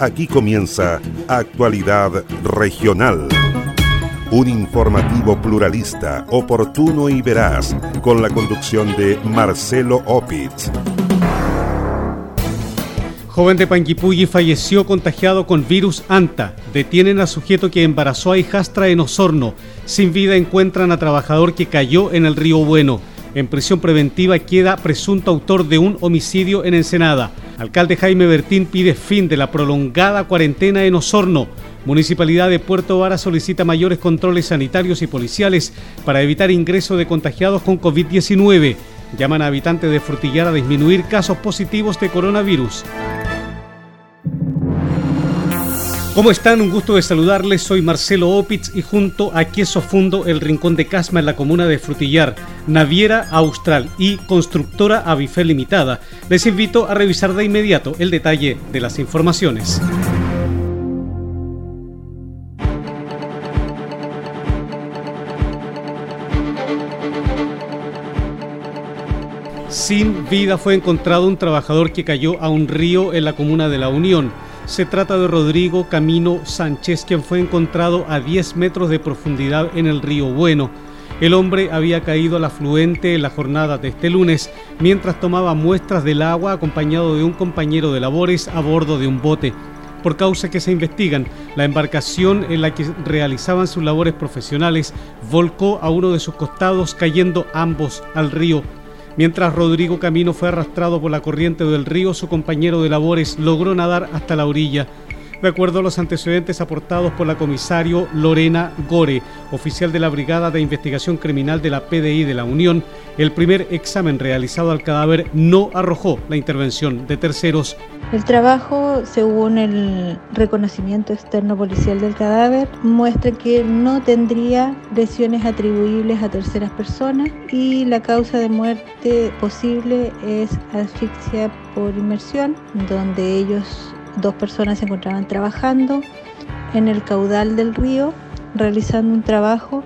Aquí comienza Actualidad Regional. Un informativo pluralista, oportuno y veraz, con la conducción de Marcelo Opitz. Joven de Panguipulli falleció contagiado con virus ANTA. Detienen a sujeto que embarazó a hijastra en Osorno. Sin vida encuentran a trabajador que cayó en el río Bueno. En prisión preventiva queda presunto autor de un homicidio en Ensenada. Alcalde Jaime Bertín pide fin de la prolongada cuarentena en Osorno. Municipalidad de Puerto Vara solicita mayores controles sanitarios y policiales para evitar ingreso de contagiados con COVID-19. Llaman a habitantes de Frutillar a disminuir casos positivos de coronavirus. ¿Cómo están? Un gusto de saludarles. Soy Marcelo Opitz y junto a Queso Fundo, el Rincón de Casma en la comuna de Frutillar, Naviera Austral y Constructora Avifel Limitada, les invito a revisar de inmediato el detalle de las informaciones. Sin vida fue encontrado un trabajador que cayó a un río en la comuna de La Unión. Se trata de Rodrigo Camino Sánchez, quien fue encontrado a 10 metros de profundidad en el río Bueno. El hombre había caído al afluente en la jornada de este lunes mientras tomaba muestras del agua acompañado de un compañero de labores a bordo de un bote. Por causa que se investigan, la embarcación en la que realizaban sus labores profesionales volcó a uno de sus costados cayendo ambos al río Mientras Rodrigo Camino fue arrastrado por la corriente del río, su compañero de labores logró nadar hasta la orilla. De acuerdo a los antecedentes aportados por la comisario Lorena Gore, oficial de la Brigada de Investigación Criminal de la PDI de la Unión, el primer examen realizado al cadáver no arrojó la intervención de terceros. El trabajo, según el reconocimiento externo policial del cadáver, muestra que no tendría lesiones atribuibles a terceras personas y la causa de muerte posible es asfixia por inmersión, donde ellos, dos personas, se encontraban trabajando en el caudal del río realizando un trabajo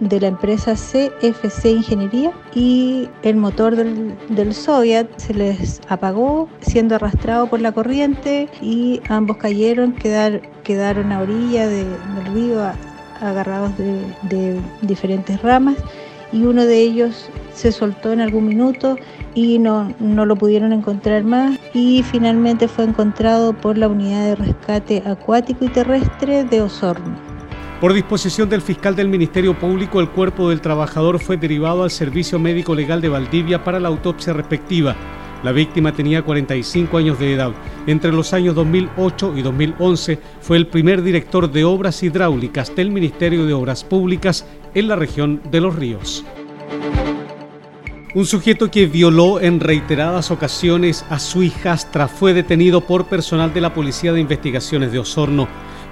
de la empresa CFC Ingeniería y el motor del, del se les apagó siendo arrastrado por la corriente y ambos cayeron, quedar, quedaron a orilla del río agarrados de, de diferentes ramas y uno de ellos se soltó en algún minuto y no, no, lo pudieron encontrar más y finalmente fue encontrado por la unidad de rescate acuático y terrestre de Osorno. Por disposición del fiscal del Ministerio Público, el cuerpo del trabajador fue derivado al Servicio Médico Legal de Valdivia para la autopsia respectiva. La víctima tenía 45 años de edad. Entre los años 2008 y 2011 fue el primer director de obras hidráulicas del Ministerio de Obras Públicas en la región de Los Ríos. Un sujeto que violó en reiteradas ocasiones a su hijastra fue detenido por personal de la Policía de Investigaciones de Osorno.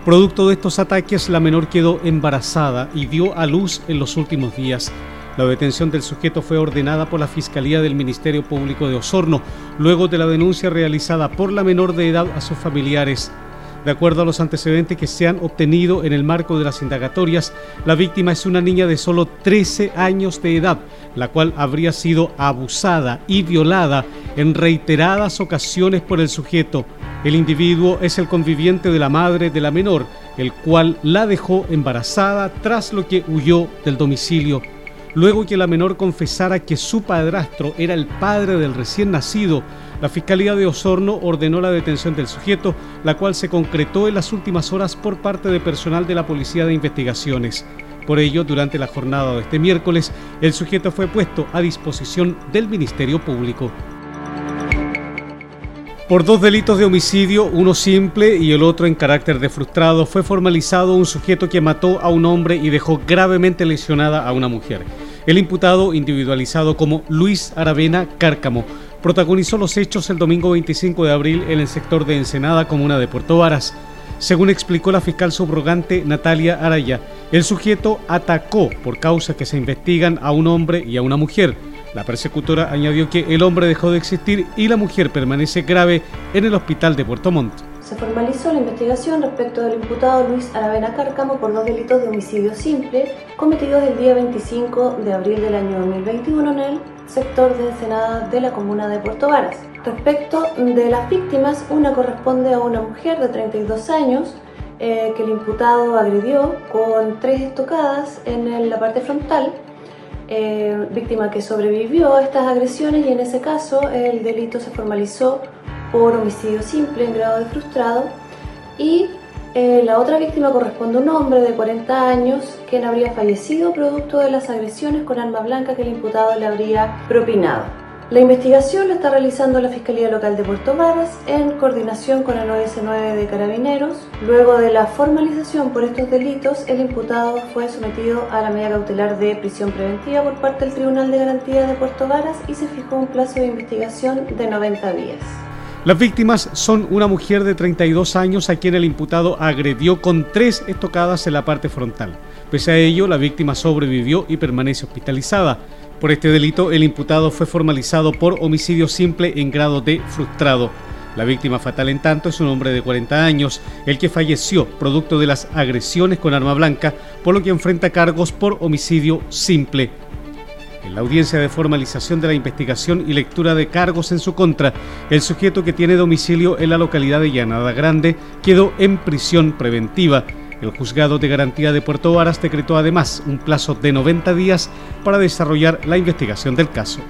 Producto de estos ataques, la menor quedó embarazada y dio a luz en los últimos días. La detención del sujeto fue ordenada por la Fiscalía del Ministerio Público de Osorno, luego de la denuncia realizada por la menor de edad a sus familiares. De acuerdo a los antecedentes que se han obtenido en el marco de las indagatorias, la víctima es una niña de solo 13 años de edad, la cual habría sido abusada y violada en reiteradas ocasiones por el sujeto. El individuo es el conviviente de la madre de la menor, el cual la dejó embarazada tras lo que huyó del domicilio. Luego que la menor confesara que su padrastro era el padre del recién nacido, la Fiscalía de Osorno ordenó la detención del sujeto, la cual se concretó en las últimas horas por parte de personal de la Policía de Investigaciones. Por ello, durante la jornada de este miércoles, el sujeto fue puesto a disposición del Ministerio Público. Por dos delitos de homicidio, uno simple y el otro en carácter de frustrado, fue formalizado un sujeto que mató a un hombre y dejó gravemente lesionada a una mujer. El imputado, individualizado como Luis Aravena Cárcamo, protagonizó los hechos el domingo 25 de abril en el sector de Ensenada, comuna de Puerto Varas. Según explicó la fiscal subrogante Natalia Araya, el sujeto atacó por causa que se investigan a un hombre y a una mujer la persecutora añadió que el hombre dejó de existir y la mujer permanece grave en el hospital de Puerto Montt. Se formalizó la investigación respecto del imputado Luis Aravena Cárcamo por dos delitos de homicidio simple cometidos el día 25 de abril del año 2021 en el sector de Ensenada de la comuna de Puerto Varas. Respecto de las víctimas, una corresponde a una mujer de 32 años eh, que el imputado agredió con tres estocadas en la parte frontal, eh, víctima que sobrevivió a estas agresiones y en ese caso el delito se formalizó por homicidio simple en grado de frustrado y eh, la otra víctima corresponde a un hombre de 40 años quien habría fallecido producto de las agresiones con arma blanca que el imputado le habría propinado. La investigación la está realizando la Fiscalía Local de Puerto Varas en coordinación con el 919 de Carabineros. Luego de la formalización por estos delitos, el imputado fue sometido a la medida cautelar de prisión preventiva por parte del Tribunal de Garantía de Puerto Varas y se fijó un plazo de investigación de 90 días. Las víctimas son una mujer de 32 años a quien el imputado agredió con tres estocadas en la parte frontal. Pese a ello, la víctima sobrevivió y permanece hospitalizada. Por este delito, el imputado fue formalizado por homicidio simple en grado de frustrado. La víctima fatal, en tanto, es un hombre de 40 años, el que falleció producto de las agresiones con arma blanca, por lo que enfrenta cargos por homicidio simple. En la audiencia de formalización de la investigación y lectura de cargos en su contra, el sujeto que tiene domicilio en la localidad de Llanada Grande quedó en prisión preventiva el juzgado de garantía de Puerto Varas decretó además un plazo de 90 días para desarrollar la investigación del caso.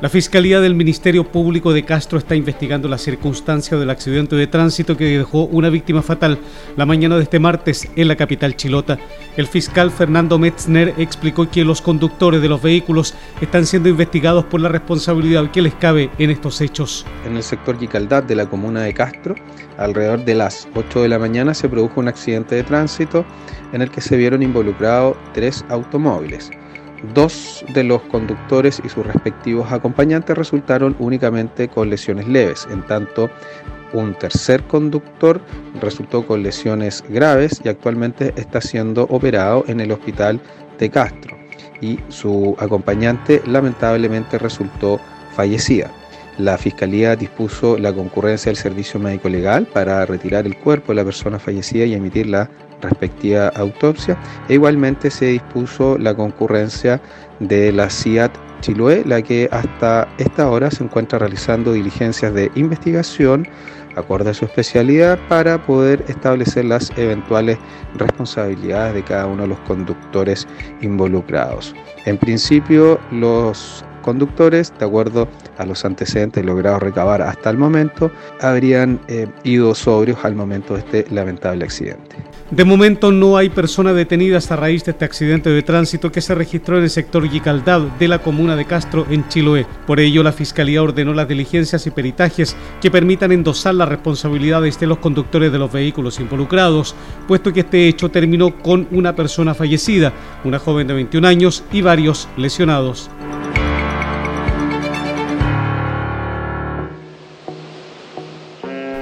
La Fiscalía del Ministerio Público de Castro está investigando la circunstancia del accidente de tránsito que dejó una víctima fatal la mañana de este martes en la capital chilota. El fiscal Fernando Metzner explicó que los conductores de los vehículos están siendo investigados por la responsabilidad que les cabe en estos hechos. En el sector Yicaldad de la comuna de Castro, alrededor de las 8 de la mañana se produjo un accidente de tránsito en el que se vieron involucrados tres automóviles. Dos de los conductores y sus respectivos acompañantes resultaron únicamente con lesiones leves, en tanto un tercer conductor resultó con lesiones graves y actualmente está siendo operado en el hospital de Castro y su acompañante lamentablemente resultó fallecida. La Fiscalía dispuso la concurrencia del servicio médico legal para retirar el cuerpo de la persona fallecida y emitir la respectiva autopsia. E igualmente se dispuso la concurrencia de la CIAT Chiloé, la que hasta esta hora se encuentra realizando diligencias de investigación acorde a su especialidad para poder establecer las eventuales responsabilidades de cada uno de los conductores involucrados. En principio, los conductores, de acuerdo a los antecedentes logrados recabar hasta el momento, habrían eh, ido sobrios al momento de este lamentable accidente. De momento no hay personas detenidas a raíz de este accidente de tránsito que se registró en el sector Yicaldad de la comuna de Castro en Chiloé. Por ello, la Fiscalía ordenó las diligencias y peritajes que permitan endosar las responsabilidades de los conductores de los vehículos involucrados, puesto que este hecho terminó con una persona fallecida, una joven de 21 años y varios lesionados.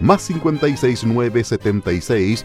más 569 76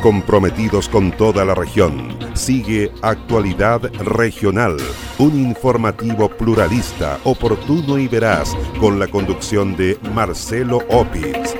Comprometidos con toda la región. Sigue Actualidad Regional, un informativo pluralista, oportuno y veraz, con la conducción de Marcelo Opitz.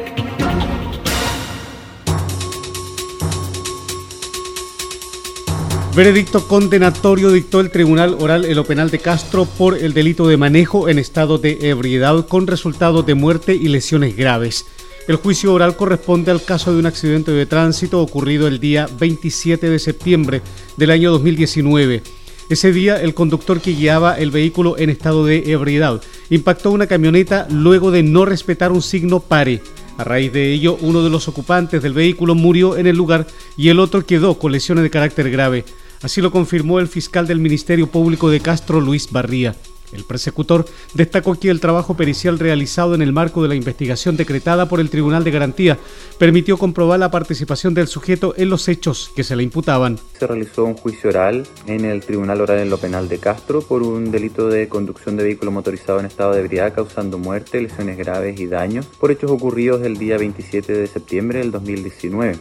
Veredicto condenatorio dictó el Tribunal Oral en lo Penal de Castro por el delito de manejo en estado de ebriedad con resultado de muerte y lesiones graves. El juicio oral corresponde al caso de un accidente de tránsito ocurrido el día 27 de septiembre del año 2019. Ese día, el conductor que guiaba el vehículo en estado de ebriedad impactó una camioneta luego de no respetar un signo pare. A raíz de ello, uno de los ocupantes del vehículo murió en el lugar y el otro quedó con lesiones de carácter grave. Así lo confirmó el fiscal del Ministerio Público de Castro, Luis Barría. El persecutor destacó que el trabajo pericial realizado en el marco de la investigación decretada por el Tribunal de Garantía permitió comprobar la participación del sujeto en los hechos que se le imputaban. Se realizó un juicio oral en el Tribunal Oral en lo Penal de Castro por un delito de conducción de vehículo motorizado en estado de ebriedad causando muerte, lesiones graves y daños por hechos ocurridos el día 27 de septiembre del 2019,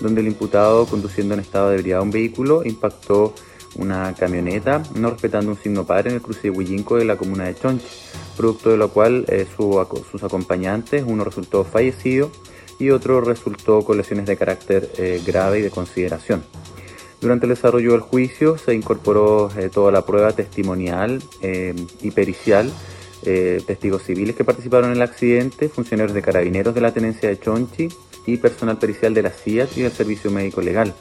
donde el imputado conduciendo en estado de ebriedad un vehículo impactó una camioneta, no respetando un signo padre en el cruce de Huillinco de la comuna de Chonchi, producto de lo cual eh, sus acompañantes, uno resultó fallecido y otro resultó con lesiones de carácter eh, grave y de consideración. Durante el desarrollo del juicio se incorporó eh, toda la prueba testimonial y pericial, testigos civiles que participaron en el accidente, funcionarios de carabineros de la tenencia de Chonchi y personal pericial de la CIAT y del Servicio Médico Legal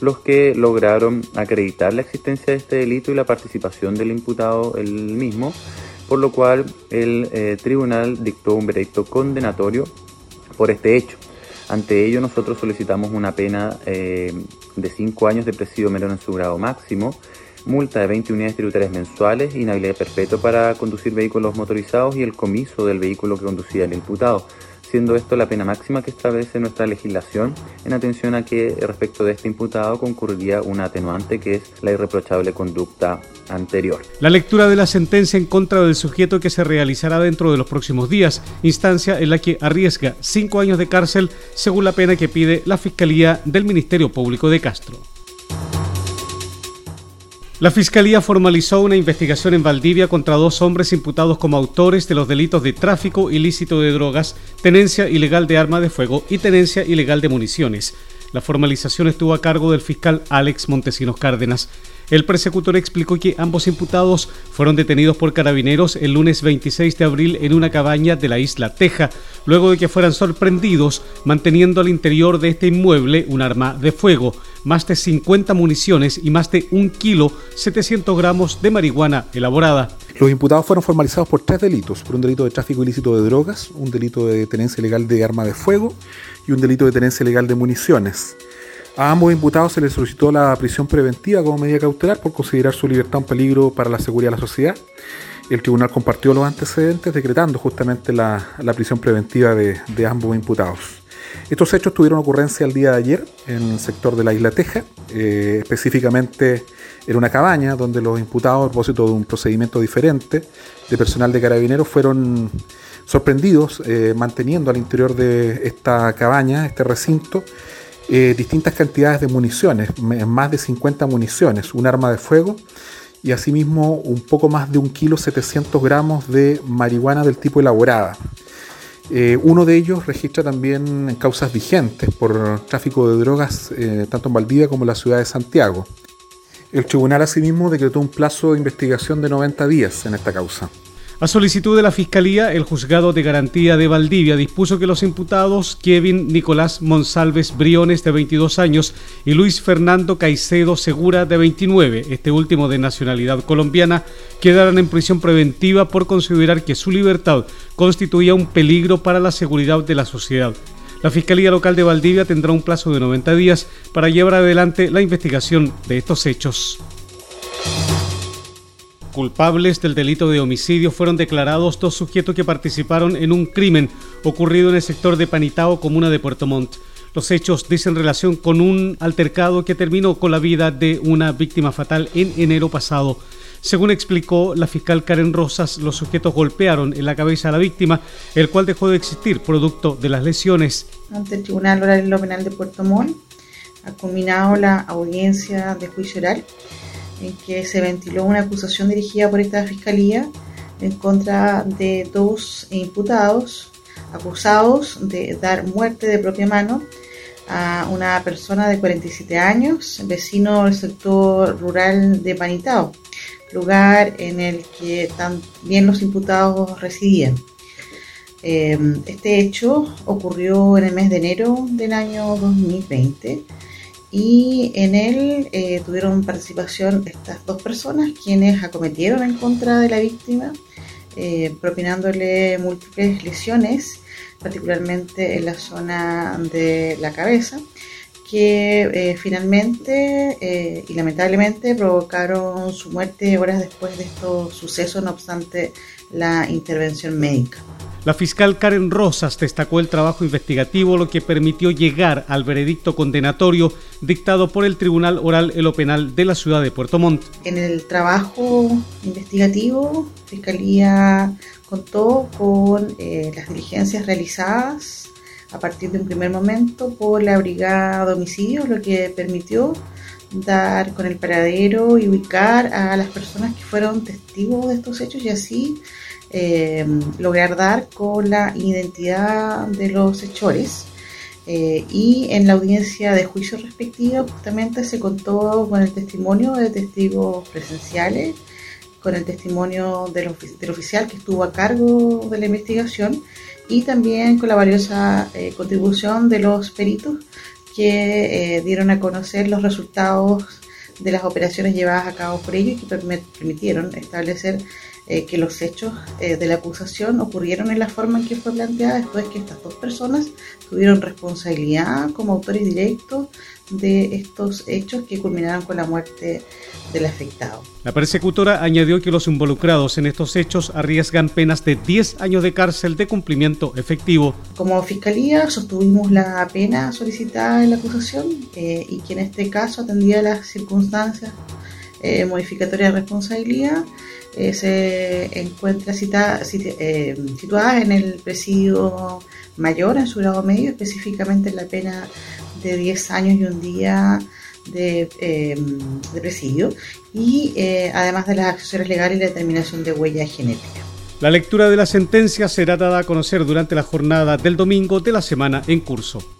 los que lograron acreditar la existencia de este delito y la participación del imputado el mismo, por lo cual el eh, tribunal dictó un veredicto condenatorio por este hecho. Ante ello, nosotros solicitamos una pena eh, de 5 años de presidio menor en su grado máximo, multa de 20 unidades tributarias mensuales, inhabilidad perpetua para conducir vehículos motorizados y el comiso del vehículo que conducía el imputado siendo esto la pena máxima que establece nuestra legislación en atención a que respecto de este imputado concurriría una atenuante que es la irreprochable conducta anterior. La lectura de la sentencia en contra del sujeto que se realizará dentro de los próximos días, instancia en la que arriesga cinco años de cárcel según la pena que pide la Fiscalía del Ministerio Público de Castro. La Fiscalía formalizó una investigación en Valdivia contra dos hombres imputados como autores de los delitos de tráfico ilícito de drogas, tenencia ilegal de arma de fuego y tenencia ilegal de municiones. La formalización estuvo a cargo del fiscal Alex Montesinos Cárdenas. El persecutor explicó que ambos imputados fueron detenidos por carabineros el lunes 26 de abril en una cabaña de la isla Teja, luego de que fueran sorprendidos manteniendo al interior de este inmueble un arma de fuego, más de 50 municiones y más de un kilo 700 gramos de marihuana elaborada. Los imputados fueron formalizados por tres delitos, por un delito de tráfico ilícito de drogas, un delito de tenencia ilegal de arma de fuego y un delito de tenencia ilegal de municiones. A ambos imputados se les solicitó la prisión preventiva como medida cautelar por considerar su libertad un peligro para la seguridad de la sociedad. El tribunal compartió los antecedentes decretando justamente la, prisión preventiva de, ambos imputados. Estos hechos tuvieron ocurrencia el día de ayer en el sector de la isla Teja, eh, específicamente en una cabaña donde los imputados, a propósito de un procedimiento diferente de personal de carabineros, fueron sorprendidos eh, manteniendo al interior de esta cabaña, este recinto, eh, distintas cantidades de municiones, más de 50 municiones, un arma de fuego y asimismo un poco más de un kilo 700 gramos de marihuana del tipo elaborada. Eh, uno de ellos registra también causas vigentes por tráfico de drogas eh, tanto en Valdivia como en la ciudad de Santiago. El tribunal asimismo decretó un plazo de investigación de 90 días en esta causa. A solicitud de la Fiscalía, el Juzgado de Garantía de Valdivia dispuso que los imputados Kevin Nicolás Monsalves Briones, de 22 años, y Luis Fernando Caicedo Segura, de 29, este último de nacionalidad colombiana, quedaran en prisión preventiva por considerar que su libertad constituía un peligro para la seguridad de la sociedad. La Fiscalía Local de Valdivia tendrá un plazo de 90 días para llevar adelante la investigación de estos hechos. Culpables del delito de homicidio fueron declarados dos sujetos que participaron en un crimen ocurrido en el sector de Panitao, comuna de Puerto Montt. Los hechos dicen relación con un altercado que terminó con la vida de una víctima fatal en enero pasado. Según explicó la fiscal Karen Rosas, los sujetos golpearon en la cabeza a la víctima, el cual dejó de existir producto de las lesiones. Ante el Tribunal Oral Penal de Puerto Montt ha culminado la audiencia de juicio oral en que se ventiló una acusación dirigida por esta fiscalía en contra de dos imputados acusados de dar muerte de propia mano a una persona de 47 años, vecino del sector rural de Panitao, lugar en el que también los imputados residían. Em, este hecho ocurrió en el mes de enero del año 2020 y en él eh, tuvieron participación estas dos personas quienes acometieron en contra de la víctima, eh, propinándole múltiples lesiones, particularmente en la zona de la cabeza, que eh, finalmente y lamentablemente provocaron su muerte horas después de estos sucesos, no obstante la intervención médica. La fiscal Karen Rosas destacó el trabajo investigativo, lo que permitió llegar al veredicto condenatorio dictado por el Tribunal Oral en lo Penal de la ciudad de Puerto Montt. En el trabajo investigativo, Fiscalía contó con eh, las diligencias realizadas a partir de un primer momento por la Brigada de Homicidios, lo que permitió dar con el paradero y ubicar a las personas que fueron testigos de estos hechos y así eh, lograr dar con la identidad de los hechores. Eh, y en la audiencia de juicio respectiva justamente se contó con el testimonio de testigos presenciales, con el testimonio del, del oficial que estuvo a cargo de la investigación y también con la valiosa eh, contribución de los peritos que dieron a conocer los resultados de las operaciones llevadas a cabo por ellos y que permitieron establecer eh, que los hechos eh, de la acusación ocurrieron en la forma en que fue planteada, es que estas dos personas tuvieron responsabilidad como autores directos de estos hechos que culminaron con la muerte del afectado. La persecutora añadió que los involucrados en estos hechos arriesgan penas de 10 años de cárcel de cumplimiento efectivo. Como fiscalía sostuvimos la pena solicitada en la acusación eh, y que en este caso atendía las circunstancias modificatorias de responsabilidad eh, se encuentra cita, eh, situada en el presidio mayor, en su grado medio, específicamente en la pena de 10 años y un día de, eh, de presidio, y además de las acciones legales y la determinación de huella genética. La lectura de la sentencia será dada a conocer durante la jornada del domingo de la semana en curso.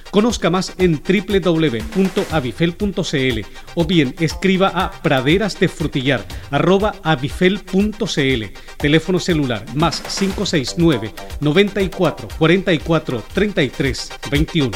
Conozca más en www.avifel.cl o bien escriba a praderas. Teléfono celular más 569 94 44 33 21.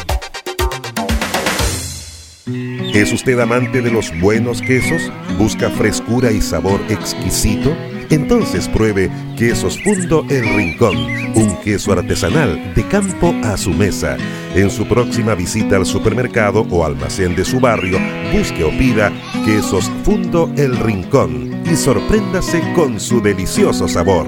¿Es usted amante de los buenos quesos? ¿Busca frescura y sabor exquisito? Entonces pruebe Quesos Fundo El Rincón, un queso artesanal de campo a su mesa. En su próxima visita al supermercado o almacén de su barrio, busque o pida Quesos Fundo El Rincón y sorpréndase con su delicioso sabor.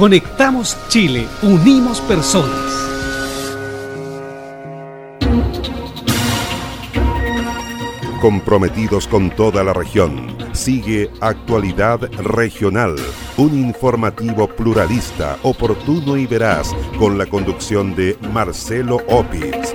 Conectamos Chile, unimos personas. comprometidos con toda la región. Sigue Actualidad Regional, un informativo pluralista, oportuno y veraz, con la conducción de Marcelo Opitz.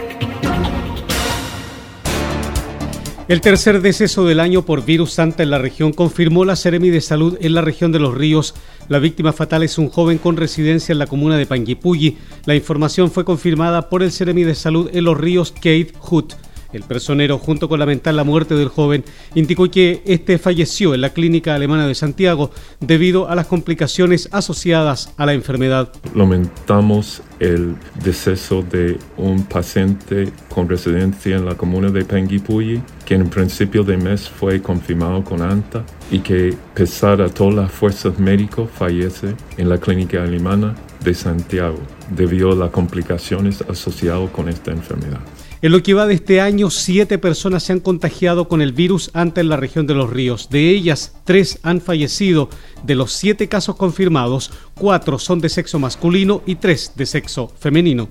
El tercer deceso del año por virus Santa en la región confirmó la Seremi de Salud en la región de Los Ríos. La víctima fatal es un joven con residencia en la comuna de Panguipulli. La información fue confirmada por el Seremi de Salud en Los Ríos, Kate Hood. El personero, junto con lamentar la muerte del joven, indicó que este falleció en la clínica alemana de Santiago debido a las complicaciones asociadas a la enfermedad. Lamentamos el deceso de un paciente con residencia en la comuna de Penguipulli, que en principio de mes fue confirmado con ANTA y que, pesar a todas las fuerzas médicas, fallece en la clínica alemana de Santiago debido a las complicaciones asociadas con esta enfermedad. En lo que va de este año, siete personas se han contagiado con el virus antes en la región de los ríos. De ellas, tres han fallecido. De los siete casos confirmados, cuatro son de sexo masculino y tres de sexo femenino.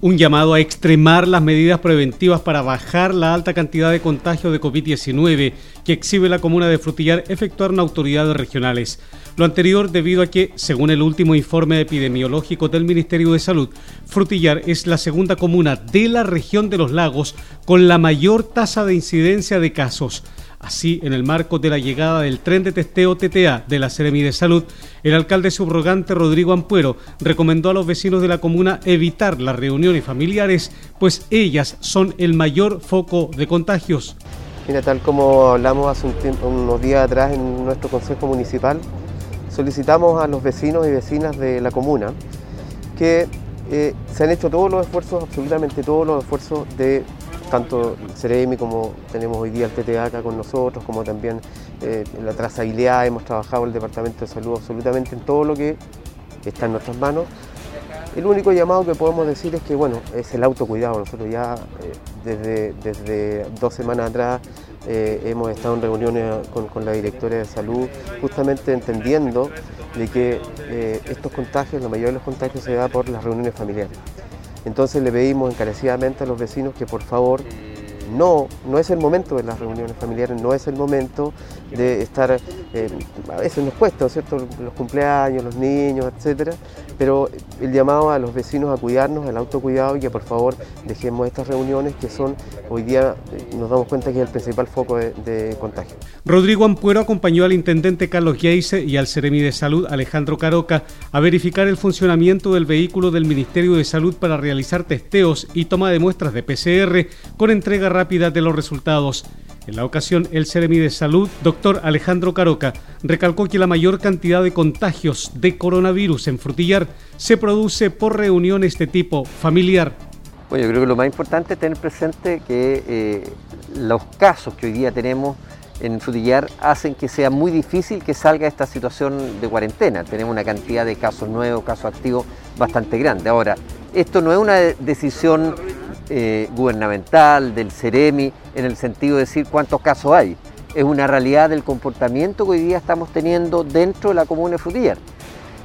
Un llamado a extremar las medidas preventivas para bajar la alta cantidad de contagio de COVID-19 que exhibe la comuna de Frutillar efectuaron autoridades regionales. Lo anterior debido a que, según el último informe epidemiológico del Ministerio de Salud, Frutillar es la segunda comuna de la región de los lagos con la mayor tasa de incidencia de casos. Así, en el marco de la llegada del tren de testeo TTA de la Seremi de Salud, el alcalde subrogante Rodrigo Ampuero recomendó a los vecinos de la comuna evitar las reuniones familiares, pues ellas son el mayor foco de contagios. Mira, tal como hablamos hace unos días atrás en nuestro consejo municipal, solicitamos a los vecinos y vecinas de la comuna que eh, se han hecho todos los esfuerzos, absolutamente todos los esfuerzos de tanto el CEREMI como tenemos hoy día el TTA acá con nosotros, como también eh, la trazabilidad, hemos trabajado el Departamento de Salud absolutamente en todo lo que está en nuestras manos. El único llamado que podemos decir es que bueno, es el autocuidado. Nosotros ya eh, desde, desde dos semanas atrás eh, hemos estado en reuniones con, la directora de salud, justamente entendiendo de que estos contagios, la mayoría de los contagios se da por las reuniones familiares. Entonces le pedimos encarecidamente a los vecinos que por favor no, no es el momento de las reuniones familiares, no es el momento de estar, eh, a veces nos cuesta, ¿cierto? Los cumpleaños, los niños, etcétera, pero el llamado a los vecinos a cuidarnos, al autocuidado y que por favor dejemos estas reuniones que son, hoy día eh, nos damos cuenta que es el principal foco de, contagio. Rodrigo Ampuero acompañó al intendente Carlos Geise y al Seremi de Salud Alejandro Caroca a verificar el funcionamiento del vehículo del Ministerio de Salud para realizar testeos y toma de muestras de PCR con entrega rápida de los resultados. En la ocasión, el Ceremi de Salud, doctor Alejandro Caroca, recalcó que la mayor cantidad de contagios de coronavirus en Frutillar se produce por reuniones de tipo familiar. Bueno, yo creo que lo más importante es tener presente que eh, los casos que hoy día tenemos en Frutillar hacen que sea muy difícil que salga esta situación de cuarentena. Tenemos una cantidad de casos nuevos, casos activos bastante grande. Ahora, esto no es una decisión eh, gubernamental, del CEREMI, en el sentido de decir cuántos casos hay. Es una realidad del comportamiento que hoy día estamos teniendo dentro de la comuna Frutillar.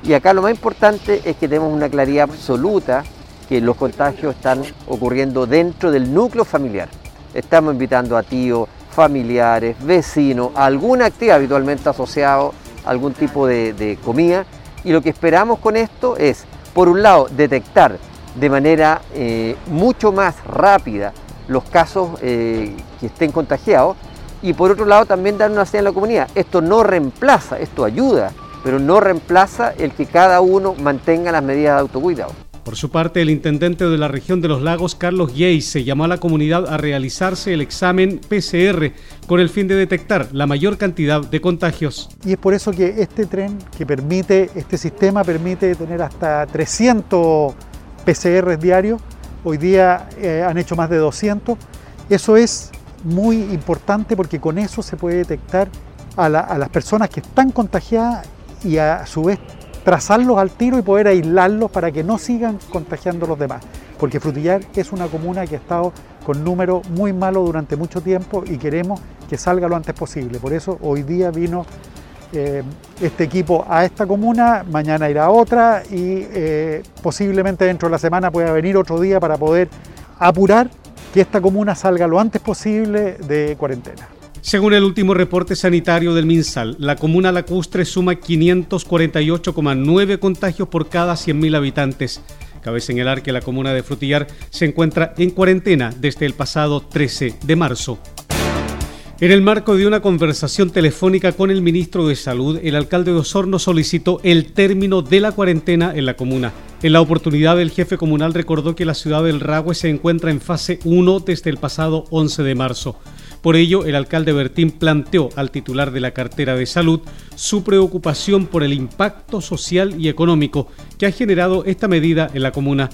Y acá lo más importante es que tenemos una claridad absoluta que los contagios están ocurriendo dentro del núcleo familiar. Estamos invitando a tíos, familiares, vecinos, a alguna actividad habitualmente asociada a algún tipo de comida. Y lo que esperamos con esto es, por un lado, detectar de manera eh, mucho más rápida los casos eh, que estén contagiados y por otro lado también dar una señal a la comunidad. Esto no reemplaza, esto ayuda, pero no reemplaza el que cada uno mantenga las medidas de autocuidado. Por su parte, el intendente de la región de los lagos, Carlos Yeis, se llamó a la comunidad a realizarse el examen PCR con el fin de detectar la mayor cantidad de contagios. Y es por eso que este tren que permite, este sistema permite tener hasta 300 PCR diarios, hoy día eh, han hecho más de 200. Eso es muy importante porque con eso se puede detectar a, las personas que están contagiadas y a su vez trazarlos al tiro y poder aislarlos para que no sigan contagiando a los demás. Porque Frutillar es una comuna que ha estado con números muy malos durante mucho tiempo y queremos que salga lo antes posible. Por eso hoy día vino eh, este equipo a esta comuna, mañana irá a otra y eh, posiblemente dentro de la semana pueda venir otro día para poder apurar que esta comuna salga lo antes posible de cuarentena. Según el último reporte sanitario del MinSal, la comuna lacustre suma 548,9 contagios por cada 100.000 habitantes. Cabe señalar que la comuna de Frutillar se encuentra en cuarentena desde el pasado 13 de marzo. En el marco de una conversación telefónica con el ministro de Salud, el alcalde de Osorno solicitó el término de la cuarentena en la comuna. En la oportunidad, el jefe comunal recordó que la ciudad del Ragüe se encuentra en fase 1 desde el pasado 11 de marzo. Por ello, el alcalde Bertín planteó al titular de la cartera de salud su preocupación por el impacto social y económico que ha generado esta medida en la comuna.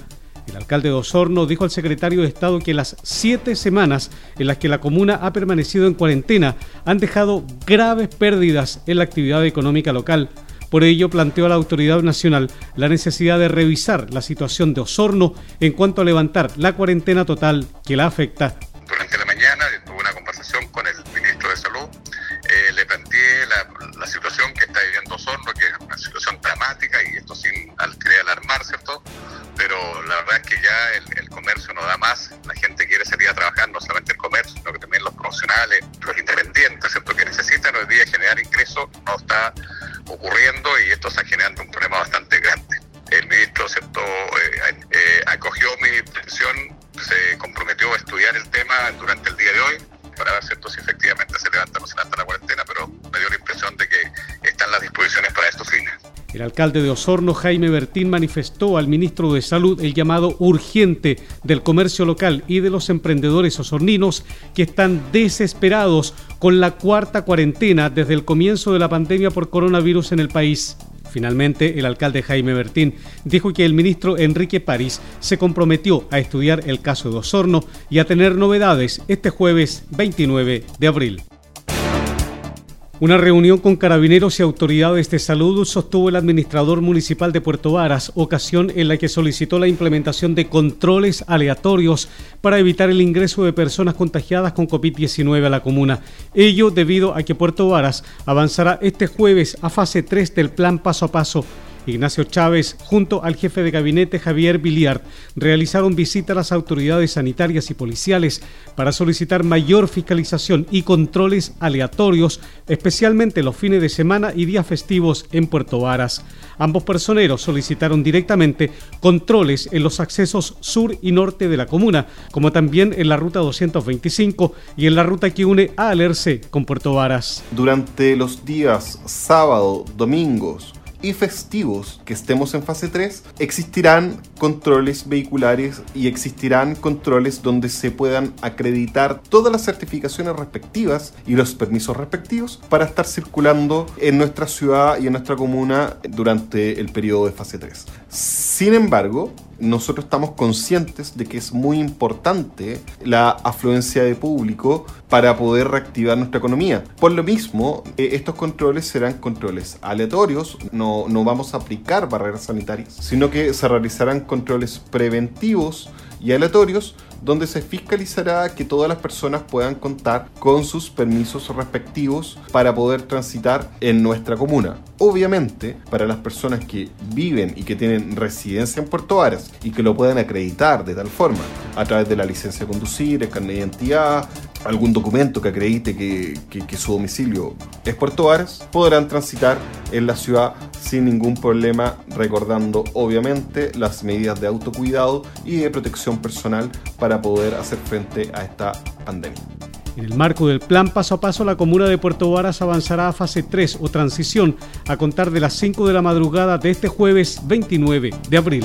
El alcalde de Osorno dijo al secretario de Estado que las siete semanas en las que la comuna ha permanecido en cuarentena han dejado graves pérdidas en la actividad económica local. Por ello, planteó a la autoridad nacional la necesidad de revisar la situación de Osorno en cuanto a levantar la cuarentena total que la afecta. Alcalde de Osorno, Jaime Bertín, manifestó al ministro de Salud el llamado urgente del comercio local y de los emprendedores osorninos que están desesperados con la cuarta cuarentena desde el comienzo de la pandemia por coronavirus en el país. Finalmente, el alcalde Jaime Bertín dijo que el ministro Enrique París se comprometió a estudiar el caso de Osorno y a tener novedades este jueves 29 de abril. Una reunión con carabineros y autoridades de salud sostuvo el administrador municipal de Puerto Varas, ocasión en la que solicitó la implementación de controles aleatorios para evitar el ingreso de personas contagiadas con COVID-19 a la comuna. Ello debido a que Puerto Varas avanzará este jueves a fase 3 del plan paso a paso Ignacio Chávez, junto al jefe de gabinete Javier Biliard, realizaron visita a las autoridades sanitarias y policiales para solicitar mayor fiscalización y controles aleatorios, especialmente los fines de semana y días festivos en Puerto Varas. Ambos personeros solicitaron directamente controles en los accesos sur y norte de la comuna, como también en la ruta 225 y en la ruta que une a Alerce con Puerto Varas. Durante los días sábado, domingos, y festivos que estemos en fase 3, existirán controles vehiculares y existirán controles donde se puedan acreditar todas las certificaciones respectivas y los permisos respectivos para estar circulando en nuestra ciudad y en nuestra comuna durante el periodo de fase 3. Sin embargo, nosotros estamos conscientes de que es muy importante la afluencia de público para poder reactivar nuestra economía. Por lo mismo, eh, estos controles serán controles aleatorios, no, no vamos a aplicar barreras sanitarias, sino que se realizarán controles preventivos y aleatorios donde se fiscalizará que todas las personas puedan contar con sus permisos respectivos para poder transitar en nuestra comuna. Obviamente, para las personas que viven y que tienen residencia en Puerto Varas y que lo puedan acreditar de tal forma a través de la licencia de conducir, el carnet de identidad, algún documento que acredite que, que, su domicilio es Puerto Varas, podrán transitar en la ciudad sin ningún problema, recordando obviamente las medidas de autocuidado y de protección personal para poder hacer frente a esta pandemia. En el marco del plan paso a paso, la comuna de Puerto Varas avanzará a fase 3 o transición a contar de las 5 de la madrugada de este jueves 29 de abril.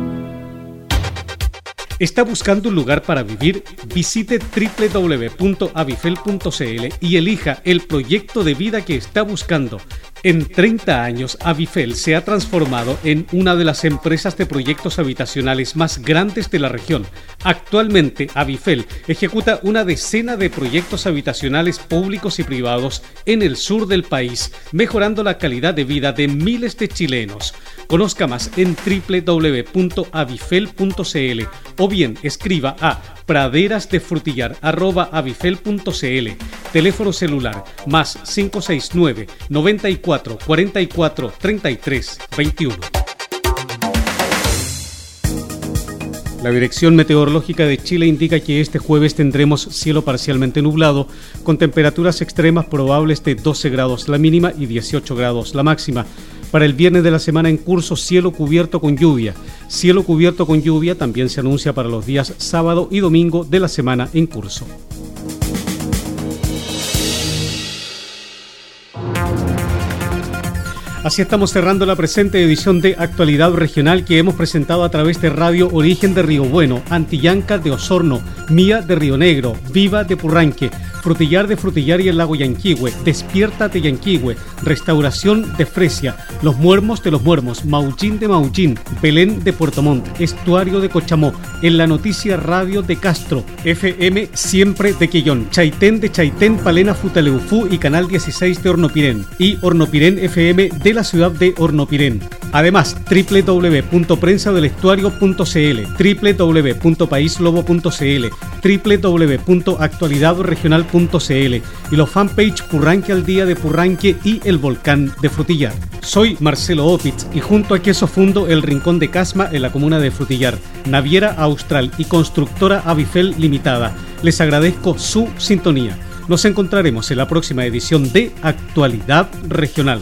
¿Está buscando un lugar para vivir? Visite www.avifel.cl y elija el proyecto de vida que está buscando. En 30 años, Avifel se ha transformado en una de las empresas de proyectos habitacionales más grandes de la región. Actualmente, Avifel ejecuta una decena de proyectos habitacionales públicos y privados en el sur del país, mejorando la calidad de vida de miles de chilenos. Conozca más en www.avifel.cl o bien escriba a praderasdefrutillar.avifel.cl Teléfono celular más 569 94 44 33 21. La Dirección Meteorológica de Chile indica que este jueves tendremos cielo parcialmente nublado, con temperaturas extremas probables de 12 grados la mínima y 18 grados la máxima. Para el viernes de la semana en curso, cielo cubierto con lluvia. Cielo cubierto con lluvia también se anuncia para los días sábado y domingo de la semana en curso. Así estamos cerrando la presente edición de Actualidad Regional que hemos presentado a través de Radio Origen de Río Bueno, Antillanca de Osorno, Mía de Río Negro, Viva de Purranque, Frutillar de Frutillar y el Lago Yanquihue, Despierta de Yanquihue, Restauración de Fresia, Los Muermos de los Muermos, Mauchín de Mauchín, Belén de Puerto Montt, Estuario de Cochamó, En la Noticia Radio de Castro, FM Siempre de Quillón, Chaitén de Chaitén, Palena Futaleufú y Canal 16 de Hornopirén y Hornopirén FM de la ciudad de Hornopirén. Además, www.prensadelestuario.cl, www.paislobo.cl, www.actualidadregional.cl y los fanpage Purranque al Día de Purranque y El Volcán de Frutillar. Soy Marcelo Opitz y junto a Queso Fundo El Rincón de Casma en la comuna de Frutillar, Naviera Austral y Constructora Avifel Limitada, les agradezco su sintonía. Nos encontraremos en la próxima edición de Actualidad Regional.